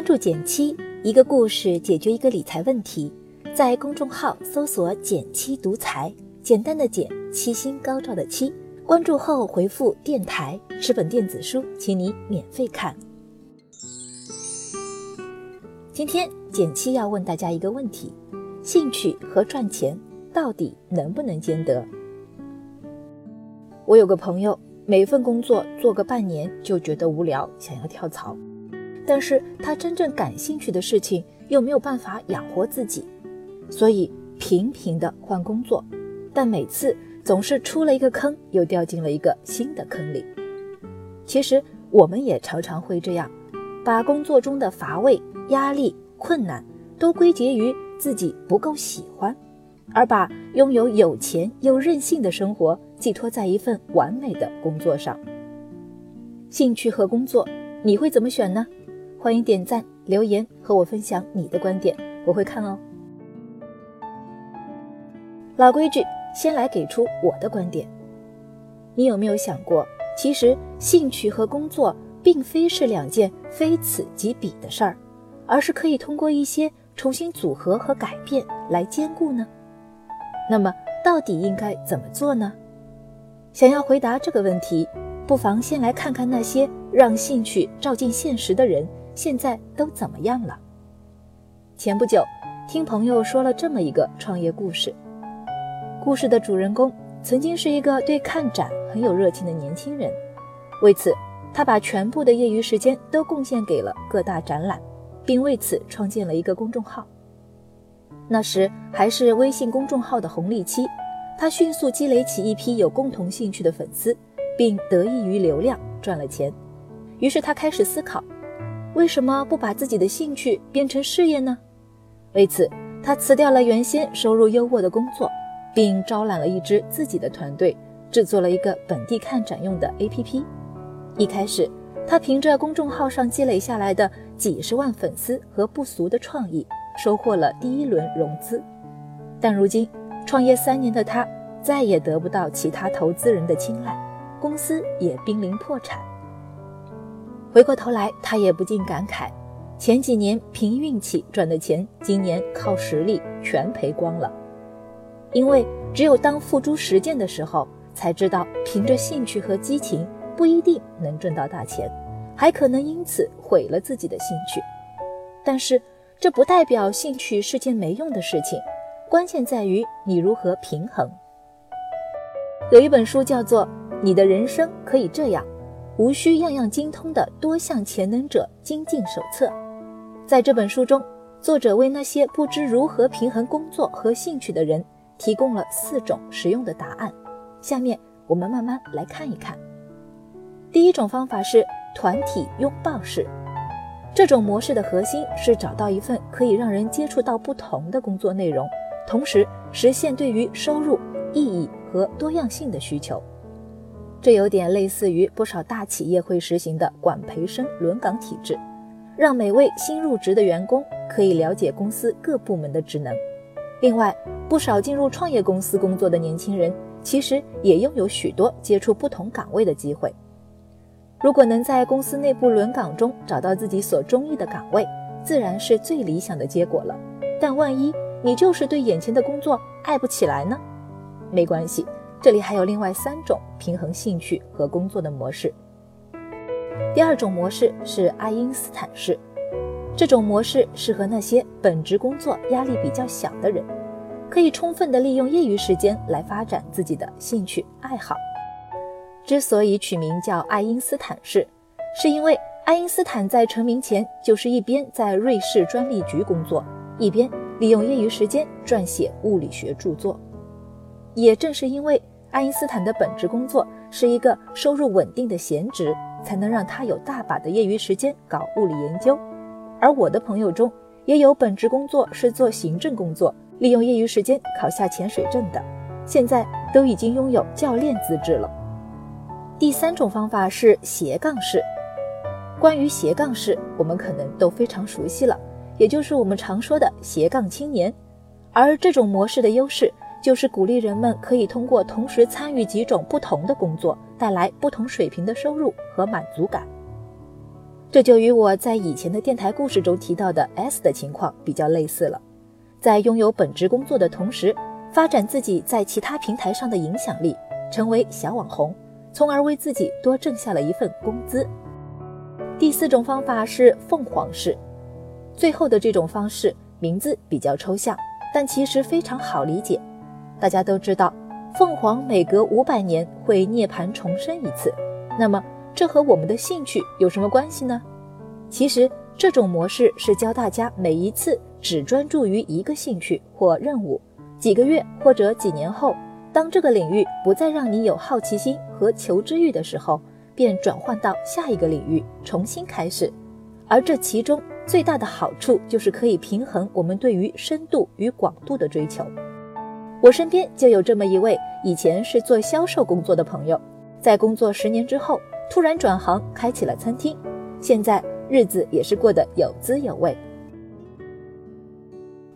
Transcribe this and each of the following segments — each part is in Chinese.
关注减七，一个故事解决一个理财问题。在公众号搜索“减七独裁，简单的减，七星高照的七。关注后回复“电台”，十本电子书，请你免费看。今天减七要问大家一个问题：兴趣和赚钱到底能不能兼得？我有个朋友，每份工作做个半年就觉得无聊，想要跳槽。但是他真正感兴趣的事情又没有办法养活自己，所以频频的换工作，但每次总是出了一个坑，又掉进了一个新的坑里。其实我们也常常会这样，把工作中的乏味、压力、困难都归结于自己不够喜欢，而把拥有有钱又任性的生活寄托在一份完美的工作上。兴趣和工作，你会怎么选呢？欢迎点赞留言和我分享你的观点，我会看哦。老规矩，先来给出我的观点。你有没有想过，其实兴趣和工作并非是两件非此即彼的事儿，而是可以通过一些重新组合和改变来兼顾呢？那么，到底应该怎么做呢？想要回答这个问题，不妨先来看看那些让兴趣照进现实的人。现在都怎么样了？前不久，听朋友说了这么一个创业故事。故事的主人公曾经是一个对看展很有热情的年轻人，为此，他把全部的业余时间都贡献给了各大展览，并为此创建了一个公众号。那时还是微信公众号的红利期，他迅速积累起一批有共同兴趣的粉丝，并得益于流量赚了钱。于是他开始思考。为什么不把自己的兴趣变成事业呢？为此，他辞掉了原先收入优渥的工作，并招揽了一支自己的团队，制作了一个本地看展用的 APP。一开始，他凭着公众号上积累下来的几十万粉丝和不俗的创意，收获了第一轮融资。但如今，创业三年的他再也得不到其他投资人的青睐，公司也濒临破产。回过头来，他也不禁感慨：前几年凭运气赚的钱，今年靠实力全赔光了。因为只有当付诸实践的时候，才知道凭着兴趣和激情不一定能挣到大钱，还可能因此毁了自己的兴趣。但是这不代表兴趣是件没用的事情，关键在于你如何平衡。有一本书叫做《你的人生可以这样》。无需样样精通的多项潜能者精进手册，在这本书中，作者为那些不知如何平衡工作和兴趣的人提供了四种实用的答案。下面我们慢慢来看一看。第一种方法是团体拥抱式，这种模式的核心是找到一份可以让人接触到不同的工作内容，同时实现对于收入、意义和多样性的需求。这有点类似于不少大企业会实行的管培生轮岗体制，让每位新入职的员工可以了解公司各部门的职能。另外，不少进入创业公司工作的年轻人，其实也拥有许多接触不同岗位的机会。如果能在公司内部轮岗中找到自己所中意的岗位，自然是最理想的结果了。但万一你就是对眼前的工作爱不起来呢？没关系。这里还有另外三种平衡兴趣和工作的模式。第二种模式是爱因斯坦式，这种模式适合那些本职工作压力比较小的人，可以充分的利用业余时间来发展自己的兴趣爱好。之所以取名叫爱因斯坦式，是因为爱因斯坦在成名前就是一边在瑞士专利局工作，一边利用业余时间撰写物理学著作。也正是因为爱因斯坦的本职工作是一个收入稳定的闲职，才能让他有大把的业余时间搞物理研究。而我的朋友中也有本职工作是做行政工作，利用业余时间考下潜水证的，现在都已经拥有教练资质了。第三种方法是斜杠式。关于斜杠式，我们可能都非常熟悉了，也就是我们常说的斜杠青年。而这种模式的优势。就是鼓励人们可以通过同时参与几种不同的工作，带来不同水平的收入和满足感。这就与我在以前的电台故事中提到的 S 的情况比较类似了。在拥有本职工作的同时，发展自己在其他平台上的影响力，成为小网红，从而为自己多挣下了一份工资。第四种方法是凤凰式，最后的这种方式名字比较抽象，但其实非常好理解。大家都知道，凤凰每隔五百年会涅槃重生一次，那么这和我们的兴趣有什么关系呢？其实这种模式是教大家每一次只专注于一个兴趣或任务。几个月或者几年后，当这个领域不再让你有好奇心和求知欲的时候，便转换到下一个领域重新开始。而这其中最大的好处就是可以平衡我们对于深度与广度的追求。我身边就有这么一位以前是做销售工作的朋友，在工作十年之后突然转行开启了餐厅，现在日子也是过得有滋有味。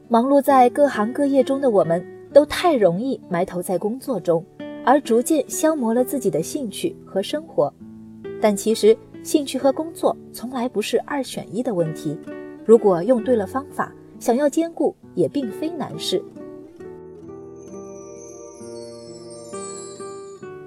忙碌在各行各业中的我们，都太容易埋头在工作中，而逐渐消磨了自己的兴趣和生活。但其实，兴趣和工作从来不是二选一的问题。如果用对了方法，想要兼顾也并非难事。